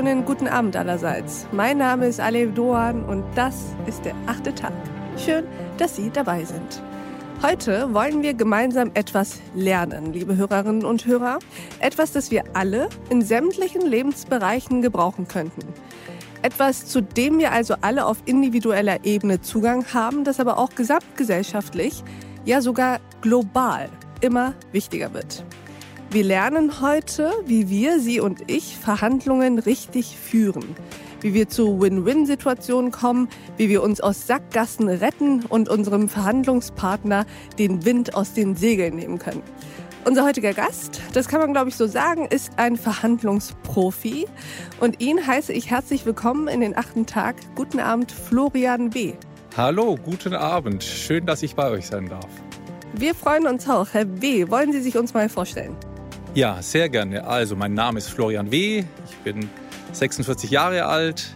wunderschönen guten Abend allerseits. Mein Name ist Alev Doan und das ist der achte Tag. Schön, dass Sie dabei sind. Heute wollen wir gemeinsam etwas lernen, liebe Hörerinnen und Hörer. Etwas, das wir alle in sämtlichen Lebensbereichen gebrauchen könnten. Etwas, zu dem wir also alle auf individueller Ebene Zugang haben, das aber auch gesamtgesellschaftlich, ja sogar global immer wichtiger wird. Wir lernen heute, wie wir, Sie und ich, Verhandlungen richtig führen. Wie wir zu Win-Win-Situationen kommen, wie wir uns aus Sackgassen retten und unserem Verhandlungspartner den Wind aus den Segeln nehmen können. Unser heutiger Gast, das kann man glaube ich so sagen, ist ein Verhandlungsprofi. Und ihn heiße ich herzlich willkommen in den achten Tag. Guten Abend, Florian W. Hallo, guten Abend. Schön, dass ich bei euch sein darf. Wir freuen uns auch. Herr W., wollen Sie sich uns mal vorstellen? Ja, sehr gerne. Also, mein Name ist Florian W. Ich bin 46 Jahre alt,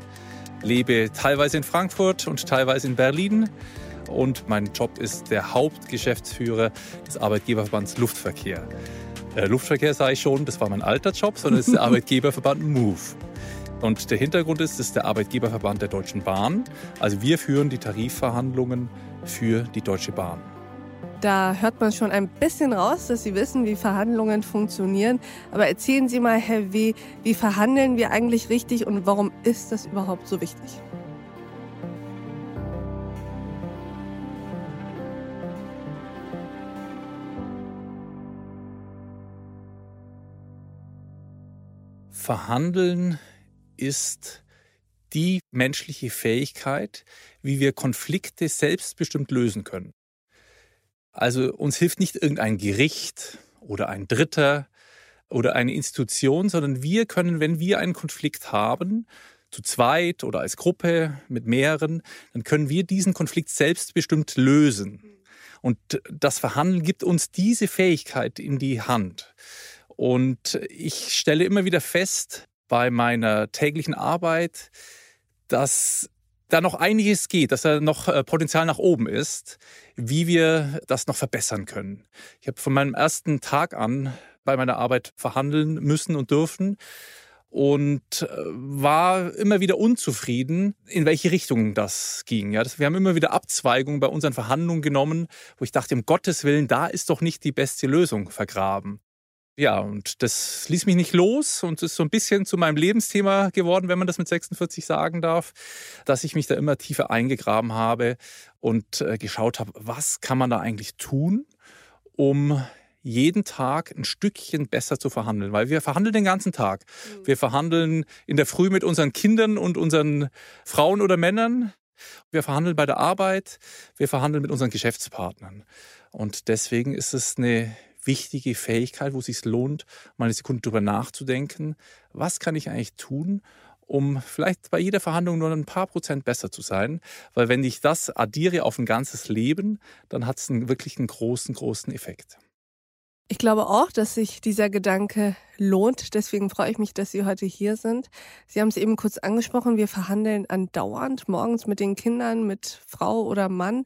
lebe teilweise in Frankfurt und teilweise in Berlin. Und mein Job ist der Hauptgeschäftsführer des Arbeitgeberverbands Luftverkehr. Äh, Luftverkehr sage ich schon, das war mein alter Job, sondern es ist der Arbeitgeberverband MOVE. Und der Hintergrund ist, es ist der Arbeitgeberverband der Deutschen Bahn. Also wir führen die Tarifverhandlungen für die Deutsche Bahn. Da hört man schon ein bisschen raus, dass Sie wissen, wie Verhandlungen funktionieren. Aber erzählen Sie mal, Herr W., wie verhandeln wir eigentlich richtig und warum ist das überhaupt so wichtig? Verhandeln ist die menschliche Fähigkeit, wie wir Konflikte selbstbestimmt lösen können. Also uns hilft nicht irgendein Gericht oder ein Dritter oder eine Institution, sondern wir können, wenn wir einen Konflikt haben, zu zweit oder als Gruppe mit mehreren, dann können wir diesen Konflikt selbstbestimmt lösen. Und das Verhandeln gibt uns diese Fähigkeit in die Hand. Und ich stelle immer wieder fest bei meiner täglichen Arbeit, dass da noch einiges geht, dass da noch äh, Potenzial nach oben ist, wie wir das noch verbessern können. Ich habe von meinem ersten Tag an bei meiner Arbeit verhandeln müssen und dürfen und äh, war immer wieder unzufrieden, in welche Richtung das ging. Ja, wir haben immer wieder Abzweigungen bei unseren Verhandlungen genommen, wo ich dachte, um Gottes Willen, da ist doch nicht die beste Lösung vergraben. Ja, und das ließ mich nicht los und ist so ein bisschen zu meinem Lebensthema geworden, wenn man das mit 46 sagen darf, dass ich mich da immer tiefer eingegraben habe und äh, geschaut habe, was kann man da eigentlich tun, um jeden Tag ein Stückchen besser zu verhandeln, weil wir verhandeln den ganzen Tag. Mhm. Wir verhandeln in der Früh mit unseren Kindern und unseren Frauen oder Männern. Wir verhandeln bei der Arbeit, wir verhandeln mit unseren Geschäftspartnern. Und deswegen ist es eine wichtige Fähigkeit, wo es sich lohnt, mal eine Sekunde drüber nachzudenken, was kann ich eigentlich tun, um vielleicht bei jeder Verhandlung nur ein paar Prozent besser zu sein. Weil wenn ich das addiere auf ein ganzes Leben, dann hat es einen wirklich einen großen, großen Effekt. Ich glaube auch, dass sich dieser Gedanke lohnt. Deswegen freue ich mich, dass Sie heute hier sind. Sie haben es eben kurz angesprochen. Wir verhandeln andauernd morgens mit den Kindern, mit Frau oder Mann.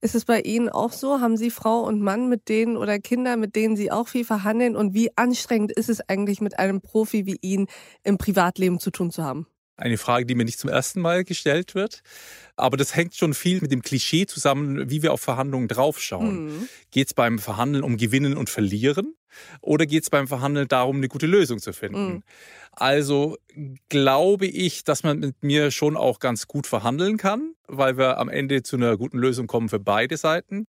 Ist es bei Ihnen auch so? Haben Sie Frau und Mann mit denen oder Kinder, mit denen Sie auch viel verhandeln? Und wie anstrengend ist es eigentlich mit einem Profi wie Ihnen im Privatleben zu tun zu haben? Eine Frage, die mir nicht zum ersten Mal gestellt wird. Aber das hängt schon viel mit dem Klischee zusammen, wie wir auf Verhandlungen draufschauen. Mhm. Geht es beim Verhandeln um Gewinnen und Verlieren? Oder geht es beim Verhandeln darum, eine gute Lösung zu finden? Mhm. Also glaube ich, dass man mit mir schon auch ganz gut verhandeln kann, weil wir am Ende zu einer guten Lösung kommen für beide Seiten.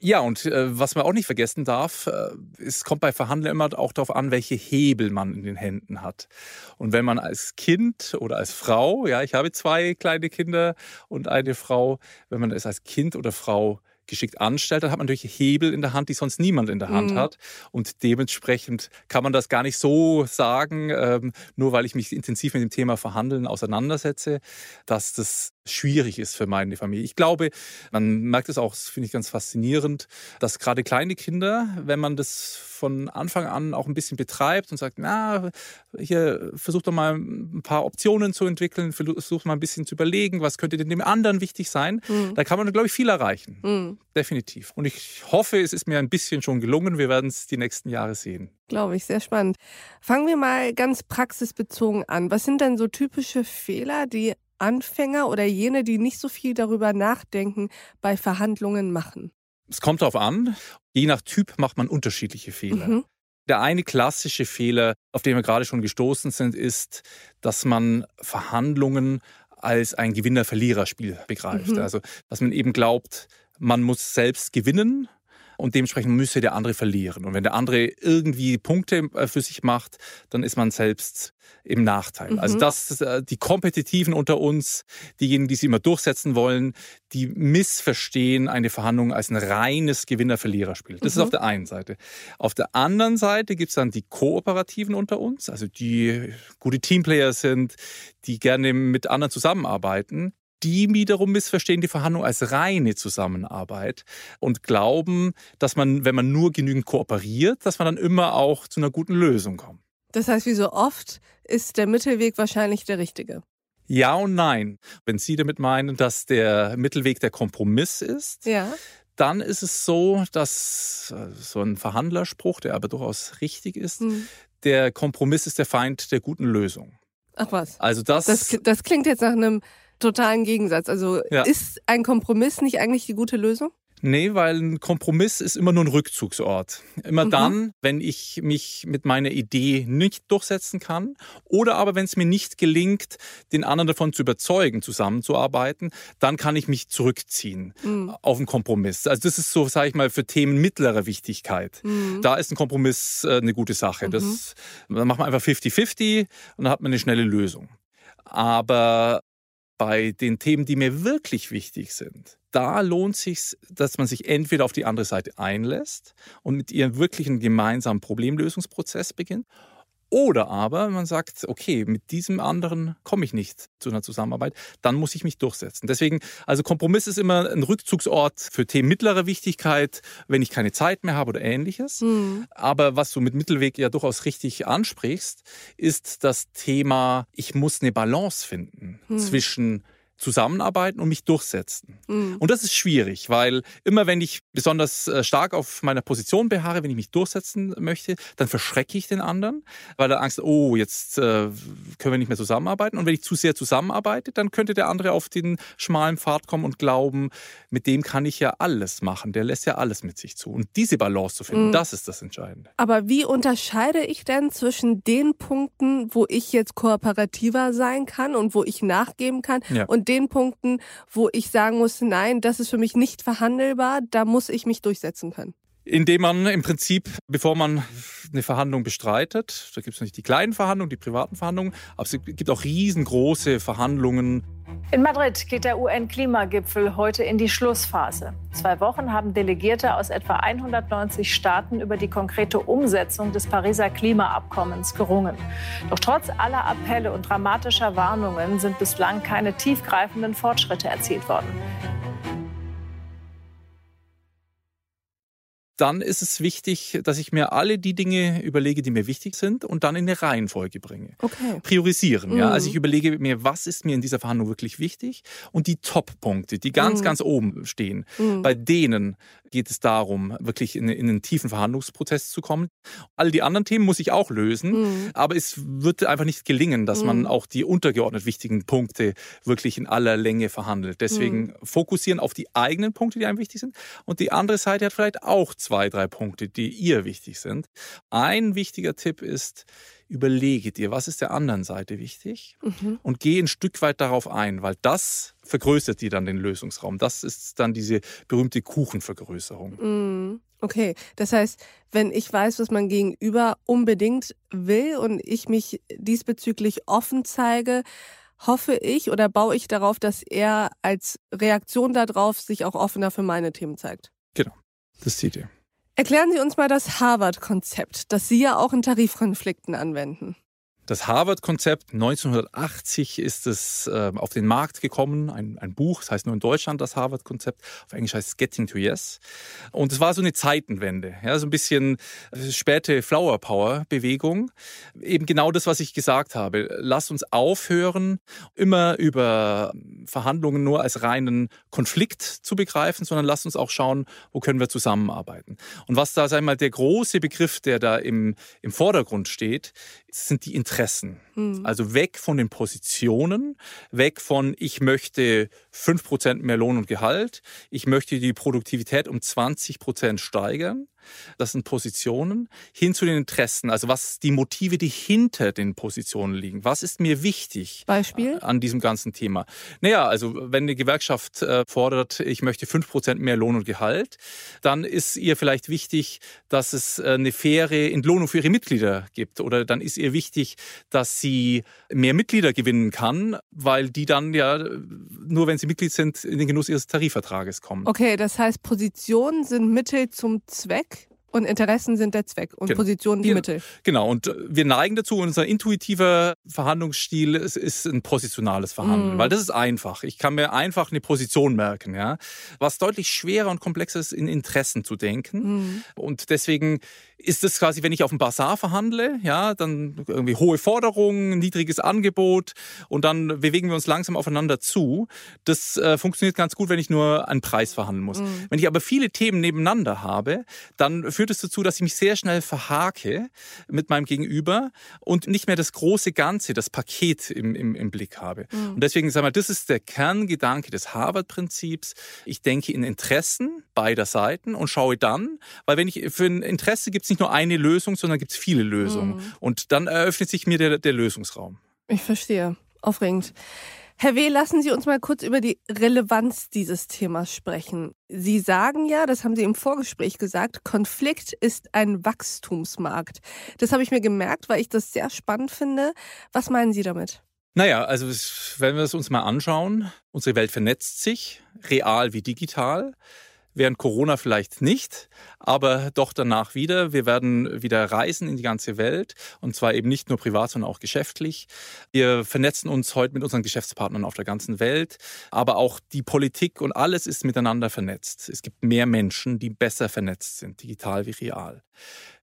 Ja, und äh, was man auch nicht vergessen darf, äh, es kommt bei Verhandeln immer auch darauf an, welche Hebel man in den Händen hat. Und wenn man als Kind oder als Frau, ja, ich habe zwei kleine Kinder und eine Frau, wenn man es als Kind oder Frau geschickt anstellt, dann hat man natürlich Hebel in der Hand, die sonst niemand in der Hand mhm. hat. Und dementsprechend kann man das gar nicht so sagen, ähm, nur weil ich mich intensiv mit dem Thema Verhandeln auseinandersetze, dass das schwierig ist für meine Familie. Ich glaube, man merkt es auch, das finde ich ganz faszinierend, dass gerade kleine Kinder, wenn man das von Anfang an auch ein bisschen betreibt und sagt, na, hier versucht doch mal ein paar Optionen zu entwickeln, versucht mal ein bisschen zu überlegen, was könnte denn dem anderen wichtig sein, mhm. da kann man, glaube ich, viel erreichen. Mhm. Definitiv. Und ich hoffe, es ist mir ein bisschen schon gelungen. Wir werden es die nächsten Jahre sehen. Glaube ich, sehr spannend. Fangen wir mal ganz praxisbezogen an. Was sind denn so typische Fehler, die Anfänger oder jene, die nicht so viel darüber nachdenken, bei Verhandlungen machen? Es kommt darauf an. Je nach Typ macht man unterschiedliche Fehler. Mhm. Der eine klassische Fehler, auf den wir gerade schon gestoßen sind, ist, dass man Verhandlungen als ein Gewinner-Verlierer-Spiel begreift. Mhm. Also, dass man eben glaubt, man muss selbst gewinnen und dementsprechend müsse der andere verlieren. Und wenn der andere irgendwie Punkte äh, für sich macht, dann ist man selbst im Nachteil. Mhm. Also das, äh, die Kompetitiven unter uns, diejenigen, die sie immer durchsetzen wollen, die missverstehen eine Verhandlung als ein reines Gewinner-Verlierer-Spiel. Das mhm. ist auf der einen Seite. Auf der anderen Seite gibt es dann die Kooperativen unter uns, also die gute Teamplayer sind, die gerne mit anderen zusammenarbeiten die wiederum missverstehen die Verhandlung als reine Zusammenarbeit und glauben, dass man, wenn man nur genügend kooperiert, dass man dann immer auch zu einer guten Lösung kommt. Das heißt, wie so oft ist der Mittelweg wahrscheinlich der richtige. Ja und nein. Wenn Sie damit meinen, dass der Mittelweg der Kompromiss ist, ja. dann ist es so, dass äh, so ein Verhandlerspruch, der aber durchaus richtig ist, hm. der Kompromiss ist der Feind der guten Lösung. Ach was. Also das, das, das klingt jetzt nach einem totalen Gegensatz. Also ja. ist ein Kompromiss nicht eigentlich die gute Lösung? Nee, weil ein Kompromiss ist immer nur ein Rückzugsort. Immer mhm. dann, wenn ich mich mit meiner Idee nicht durchsetzen kann oder aber wenn es mir nicht gelingt, den anderen davon zu überzeugen, zusammenzuarbeiten, dann kann ich mich zurückziehen mhm. auf einen Kompromiss. Also das ist so, sage ich mal, für Themen mittlerer Wichtigkeit. Mhm. Da ist ein Kompromiss äh, eine gute Sache. Das, mhm. dann macht man einfach 50-50 und dann hat man eine schnelle Lösung. Aber bei den Themen, die mir wirklich wichtig sind, da lohnt sich, dass man sich entweder auf die andere Seite einlässt und mit ihr wirklich einen gemeinsamen Problemlösungsprozess beginnt oder aber man sagt, okay, mit diesem anderen komme ich nicht zu einer Zusammenarbeit, dann muss ich mich durchsetzen. Deswegen, also Kompromiss ist immer ein Rückzugsort für Themen mittlerer Wichtigkeit, wenn ich keine Zeit mehr habe oder ähnliches. Mhm. Aber was du mit Mittelweg ja durchaus richtig ansprichst, ist das Thema, ich muss eine Balance finden mhm. zwischen zusammenarbeiten und mich durchsetzen. Mhm. Und das ist schwierig, weil immer wenn ich besonders äh, stark auf meiner Position beharre, wenn ich mich durchsetzen möchte, dann verschrecke ich den anderen, weil er Angst, oh, jetzt äh, können wir nicht mehr zusammenarbeiten. Und wenn ich zu sehr zusammenarbeite, dann könnte der andere auf den schmalen Pfad kommen und glauben, mit dem kann ich ja alles machen. Der lässt ja alles mit sich zu. Und diese Balance zu finden, mhm. das ist das Entscheidende. Aber wie unterscheide ich denn zwischen den Punkten, wo ich jetzt kooperativer sein kann und wo ich nachgeben kann ja. und den Punkten, wo ich sagen muss, nein, das ist für mich nicht verhandelbar, da muss ich mich durchsetzen können? Indem man im Prinzip, bevor man eine Verhandlung bestreitet, da gibt es nicht die kleinen Verhandlungen, die privaten Verhandlungen, aber es gibt auch riesengroße Verhandlungen. In Madrid geht der UN-Klimagipfel heute in die Schlussphase. Zwei Wochen haben Delegierte aus etwa 190 Staaten über die konkrete Umsetzung des Pariser Klimaabkommens gerungen. Doch trotz aller Appelle und dramatischer Warnungen sind bislang keine tiefgreifenden Fortschritte erzielt worden. Dann ist es wichtig, dass ich mir alle die Dinge überlege, die mir wichtig sind und dann in eine Reihenfolge bringe. Okay. Priorisieren. Mhm. Ja? Also ich überlege mir, was ist mir in dieser Verhandlung wirklich wichtig und die Top-Punkte, die ganz, mhm. ganz oben stehen. Mhm. Bei denen geht es darum, wirklich in, in, einen tiefen Verhandlungsprozess zu kommen. All die anderen Themen muss ich auch lösen, mhm. aber es wird einfach nicht gelingen, dass man mhm. auch die untergeordnet wichtigen Punkte wirklich in aller Länge verhandelt. Deswegen mhm. fokussieren auf die eigenen Punkte, die einem wichtig sind und die andere Seite hat vielleicht auch zwei, drei Punkte, die ihr wichtig sind. Ein wichtiger Tipp ist, überlege dir, was ist der anderen Seite wichtig mhm. und geh ein Stück weit darauf ein, weil das vergrößert dir dann den Lösungsraum. Das ist dann diese berühmte Kuchenvergrößerung. Mhm. Okay, das heißt, wenn ich weiß, was mein Gegenüber unbedingt will und ich mich diesbezüglich offen zeige, hoffe ich oder baue ich darauf, dass er als Reaktion darauf sich auch offener für meine Themen zeigt. Genau, das sieht ihr. Erklären Sie uns mal das Harvard-Konzept, das Sie ja auch in Tarifkonflikten anwenden. Das Harvard-Konzept, 1980 ist es äh, auf den Markt gekommen, ein, ein Buch, das heißt nur in Deutschland das Harvard-Konzept, auf Englisch heißt es Getting to Yes. Und es war so eine Zeitenwende, ja, so ein bisschen äh, späte Flower Power-Bewegung. Eben genau das, was ich gesagt habe. Lasst uns aufhören, immer über Verhandlungen nur als reinen Konflikt zu begreifen, sondern lasst uns auch schauen, wo können wir zusammenarbeiten. Und was da, ich mal, der große Begriff, der da im, im Vordergrund steht, sind die Interessen. Mhm. Also weg von den Positionen, weg von ich möchte 5% mehr Lohn und Gehalt, ich möchte die Produktivität um 20% steigern, das sind Positionen, hin zu den Interessen. Also was die Motive, die hinter den Positionen liegen. Was ist mir wichtig Beispiel? an diesem ganzen Thema? Naja, also wenn eine Gewerkschaft äh, fordert, ich möchte 5% mehr Lohn und Gehalt, dann ist ihr vielleicht wichtig, dass es äh, eine faire Entlohnung für ihre Mitglieder gibt. Oder dann ist ihr wichtig, dass sie mehr Mitglieder gewinnen kann, weil die dann ja nur, wenn sie Mitglied sind, in den Genuss ihres Tarifvertrages kommen. Okay, das heißt, Positionen sind Mittel zum Zweck und Interessen sind der Zweck und genau. Positionen die Mittel. Genau, und wir neigen dazu, unser intuitiver Verhandlungsstil ist, ist ein positionales Verhandeln, mm. weil das ist einfach. Ich kann mir einfach eine Position merken. Ja? Was deutlich schwerer und komplexer ist, in Interessen zu denken. Mm. Und deswegen ist es quasi, wenn ich auf dem Bazar verhandle, ja, dann irgendwie hohe Forderungen, niedriges Angebot und dann bewegen wir uns langsam aufeinander zu. Das äh, funktioniert ganz gut, wenn ich nur einen Preis verhandeln muss. Mhm. Wenn ich aber viele Themen nebeneinander habe, dann führt es dazu, dass ich mich sehr schnell verhake mit meinem Gegenüber und nicht mehr das große Ganze, das Paket im, im, im Blick habe. Mhm. Und deswegen, sag mal, das ist der Kerngedanke des Harvard-Prinzips. Ich denke in Interessen beider Seiten und schaue dann, weil wenn ich für ein Interesse gibt es nicht nur eine Lösung, sondern gibt es viele Lösungen. Mhm. Und dann eröffnet sich mir der, der Lösungsraum. Ich verstehe. Aufregend. Herr W., lassen Sie uns mal kurz über die Relevanz dieses Themas sprechen. Sie sagen ja, das haben Sie im Vorgespräch gesagt, Konflikt ist ein Wachstumsmarkt. Das habe ich mir gemerkt, weil ich das sehr spannend finde. Was meinen Sie damit? Naja, also wenn wir es uns mal anschauen, unsere Welt vernetzt sich, real wie digital während Corona vielleicht nicht, aber doch danach wieder. Wir werden wieder reisen in die ganze Welt und zwar eben nicht nur privat, sondern auch geschäftlich. Wir vernetzen uns heute mit unseren Geschäftspartnern auf der ganzen Welt, aber auch die Politik und alles ist miteinander vernetzt. Es gibt mehr Menschen, die besser vernetzt sind, digital wie real.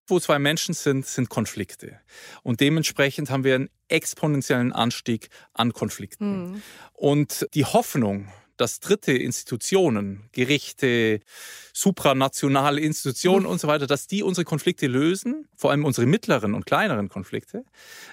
Wo zwei Menschen sind, sind Konflikte. Und dementsprechend haben wir einen exponentiellen Anstieg an Konflikten. Mhm. Und die Hoffnung, dass dritte Institutionen, Gerichte, supranationale Institutionen und so weiter, dass die unsere Konflikte lösen, vor allem unsere mittleren und kleineren Konflikte,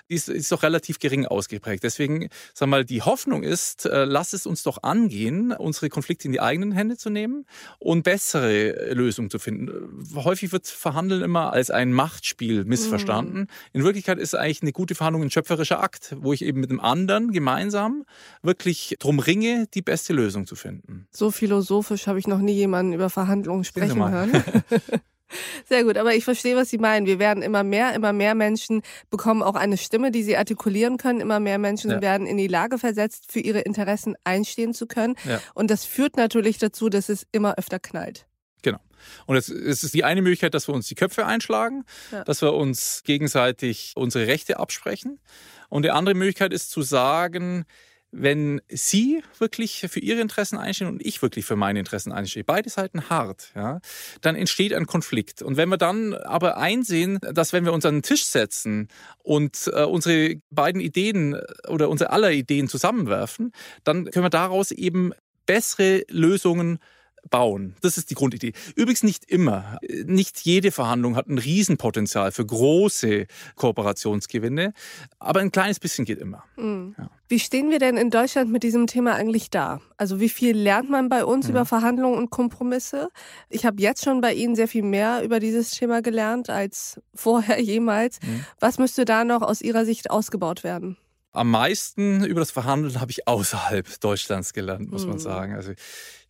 ist, ist doch relativ gering ausgeprägt. Deswegen, sag mal, die Hoffnung ist, äh, lass es uns doch angehen, unsere Konflikte in die eigenen Hände zu nehmen und bessere Lösungen zu finden. Häufig wird Verhandeln immer als ein Machtspiel missverstanden. Mhm. In Wirklichkeit ist eigentlich eine gute Verhandlung ein schöpferischer Akt, wo ich eben mit dem anderen gemeinsam wirklich drum ringe, die beste Lösung zu finden. So philosophisch habe ich noch nie jemanden über Verhandlungen Verhandlungen sprechen hören. Sehr gut, aber ich verstehe, was Sie meinen. Wir werden immer mehr, immer mehr Menschen bekommen auch eine Stimme, die sie artikulieren können. Immer mehr Menschen ja. werden in die Lage versetzt, für ihre Interessen einstehen zu können. Ja. Und das führt natürlich dazu, dass es immer öfter knallt. Genau. Und es, ist die eine Möglichkeit, dass wir uns die Köpfe einschlagen, ja. dass wir uns gegenseitig unsere Rechte absprechen. Und die andere Möglichkeit ist zu sagen, wenn Sie wirklich für Ihre Interessen einstehen und ich wirklich für meine Interessen einstehe, beide Seiten hart, ja, dann entsteht ein Konflikt. Und wenn wir dann aber einsehen, dass wenn wir uns an den Tisch setzen und äh, unsere beiden Ideen oder unsere aller Ideen zusammenwerfen, dann können wir daraus eben bessere Lösungen bauen. Das ist die Grundidee. Übrigens nicht immer. Nicht jede Verhandlung hat ein Riesenpotenzial für große Kooperationsgewinne, aber ein kleines bisschen geht immer. Mhm. Ja. Wie stehen wir denn in Deutschland mit diesem Thema eigentlich da? Also wie viel lernt man bei uns mhm. über Verhandlungen und Kompromisse? Ich habe jetzt schon bei Ihnen sehr viel mehr über dieses Thema gelernt als vorher jemals. Mhm. Was müsste da noch aus Ihrer Sicht ausgebaut werden? Am meisten über das Verhandeln habe ich außerhalb Deutschlands gelernt, muss man hm. sagen. Also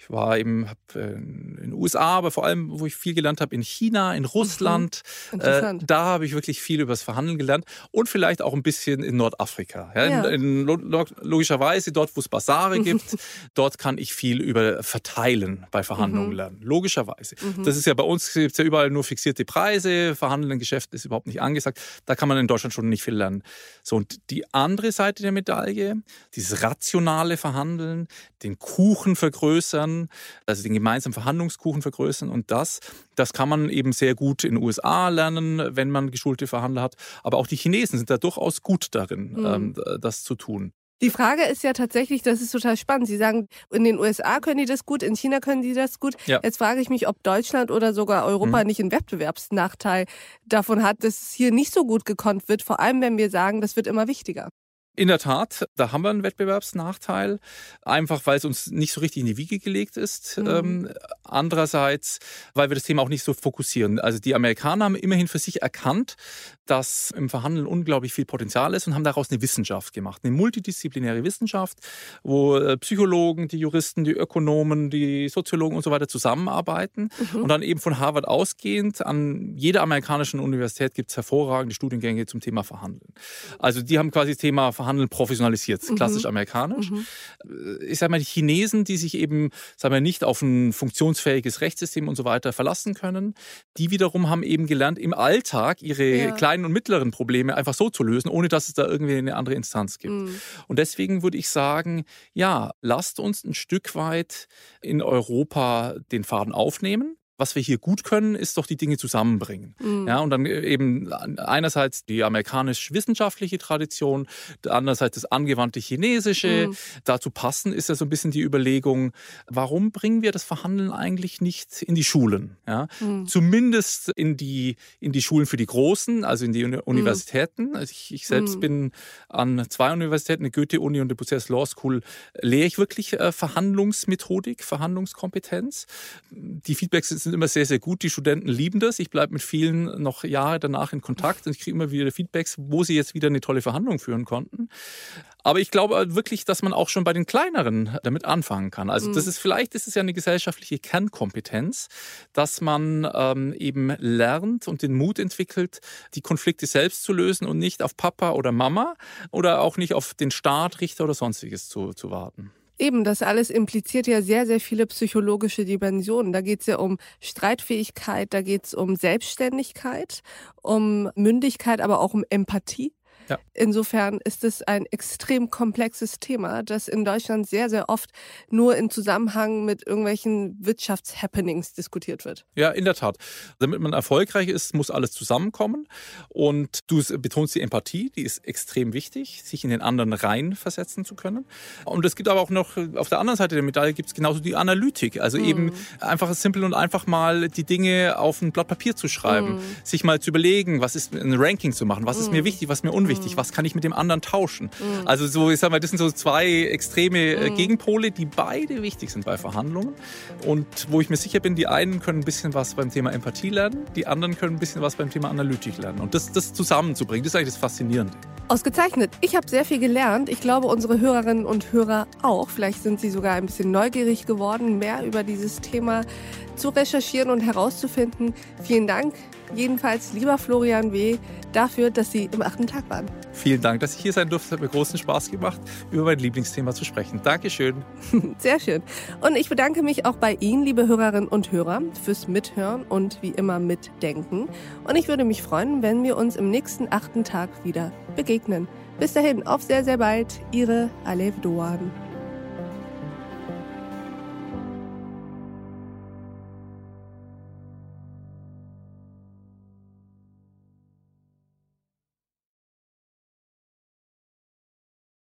ich war eben äh, in den USA, aber vor allem, wo ich viel gelernt habe, in China, in Russland. Mhm. Äh, da habe ich wirklich viel über das Verhandeln gelernt und vielleicht auch ein bisschen in Nordafrika. Ja, ja. In, in, logischerweise dort, wo es Basare gibt, dort kann ich viel über Verteilen bei Verhandlungen mhm. lernen. Logischerweise. Mhm. Das ist ja bei uns gibt ja überall nur fixierte Preise. Verhandeln Geschäft ist überhaupt nicht angesagt. Da kann man in Deutschland schon nicht viel lernen. So und die andere Seite der Medaille, dieses rationale Verhandeln, den Kuchen vergrößern also den gemeinsamen Verhandlungskuchen vergrößern. Und das, das kann man eben sehr gut in den USA lernen, wenn man geschulte Verhandler hat. Aber auch die Chinesen sind da durchaus gut darin, mhm. ähm, das zu tun. Die Frage ist ja tatsächlich, das ist total spannend. Sie sagen, in den USA können die das gut, in China können die das gut. Ja. Jetzt frage ich mich, ob Deutschland oder sogar Europa mhm. nicht einen Wettbewerbsnachteil davon hat, dass es hier nicht so gut gekonnt wird, vor allem wenn wir sagen, das wird immer wichtiger. In der Tat, da haben wir einen Wettbewerbsnachteil, einfach weil es uns nicht so richtig in die Wiege gelegt ist. Mhm. Ähm, andererseits, weil wir das Thema auch nicht so fokussieren. Also die Amerikaner haben immerhin für sich erkannt, dass im Verhandeln unglaublich viel Potenzial ist und haben daraus eine Wissenschaft gemacht, eine multidisziplinäre Wissenschaft, wo äh, Psychologen, die Juristen, die Ökonomen, die Soziologen und so weiter zusammenarbeiten mhm. und dann eben von Harvard ausgehend an jeder amerikanischen Universität gibt es hervorragende Studiengänge zum Thema Verhandeln. Also die haben quasi das Thema Verhandeln professionalisiert, mhm. klassisch amerikanisch. Mhm. Ich sage mal, die Chinesen, die sich eben, sagen wir, nicht auf ein funktionsfähiges Rechtssystem und so weiter verlassen können, die wiederum haben eben gelernt, im Alltag ihre ja. kleinen und mittleren Probleme einfach so zu lösen, ohne dass es da irgendwie eine andere Instanz gibt. Mhm. Und deswegen würde ich sagen, ja, lasst uns ein Stück weit in Europa den Faden aufnehmen was wir hier gut können, ist doch die Dinge zusammenbringen. Mhm. Ja, und dann eben einerseits die amerikanisch-wissenschaftliche Tradition, andererseits das angewandte chinesische. Mhm. Dazu passen ist ja so ein bisschen die Überlegung, warum bringen wir das Verhandeln eigentlich nicht in die Schulen? Ja? Mhm. Zumindest in die, in die Schulen für die Großen, also in die Universitäten. Also ich, ich selbst mhm. bin an zwei Universitäten, der Goethe-Uni und der Bucerius Law School, lehre ich wirklich äh, Verhandlungsmethodik, Verhandlungskompetenz. Die Feedbacks sind sind immer sehr, sehr gut. Die Studenten lieben das. Ich bleibe mit vielen noch Jahre danach in Kontakt und ich kriege immer wieder Feedbacks, wo sie jetzt wieder eine tolle Verhandlung führen konnten. Aber ich glaube wirklich, dass man auch schon bei den kleineren damit anfangen kann. Also das mhm. ist vielleicht ist es ja eine gesellschaftliche Kernkompetenz, dass man ähm, eben lernt und den Mut entwickelt, die Konflikte selbst zu lösen und nicht auf Papa oder Mama oder auch nicht auf den Staat, Richter oder sonstiges zu, zu warten. Eben, das alles impliziert ja sehr, sehr viele psychologische Dimensionen. Da geht es ja um Streitfähigkeit, da geht es um Selbstständigkeit, um Mündigkeit, aber auch um Empathie. Ja. Insofern ist es ein extrem komplexes Thema, das in Deutschland sehr, sehr oft nur in Zusammenhang mit irgendwelchen Wirtschaftshappenings diskutiert wird. Ja, in der Tat. Damit man erfolgreich ist, muss alles zusammenkommen. Und du betonst die Empathie, die ist extrem wichtig, sich in den anderen reinversetzen zu können. Und es gibt aber auch noch, auf der anderen Seite der Medaille gibt es genauso die Analytik. Also mhm. eben einfach simpel und einfach mal die Dinge auf ein Blatt Papier zu schreiben, mhm. sich mal zu überlegen, was ist ein Ranking zu machen, was ist mir mhm. wichtig, was mir unwichtig wichtig? Was kann ich mit dem anderen tauschen? Mhm. Also so, ich sag mal, das sind so zwei extreme äh, mhm. Gegenpole, die beide wichtig sind bei Verhandlungen. Und wo ich mir sicher bin, die einen können ein bisschen was beim Thema Empathie lernen, die anderen können ein bisschen was beim Thema Analytik lernen. Und das, das zusammenzubringen, das ist eigentlich das Faszinierende. Ausgezeichnet. Ich habe sehr viel gelernt. Ich glaube, unsere Hörerinnen und Hörer auch. Vielleicht sind sie sogar ein bisschen neugierig geworden, mehr über dieses Thema zu recherchieren und herauszufinden. Vielen Dank jedenfalls, lieber Florian W., dafür, dass Sie im achten Tag waren. Vielen Dank, dass ich hier sein durfte. Es hat mir großen Spaß gemacht, über mein Lieblingsthema zu sprechen. Dankeschön. Sehr schön. Und ich bedanke mich auch bei Ihnen, liebe Hörerinnen und Hörer, fürs Mithören und wie immer mitdenken. Und ich würde mich freuen, wenn wir uns im nächsten achten Tag wieder begegnen. Bis dahin, auf sehr, sehr bald. Ihre Alev Doan.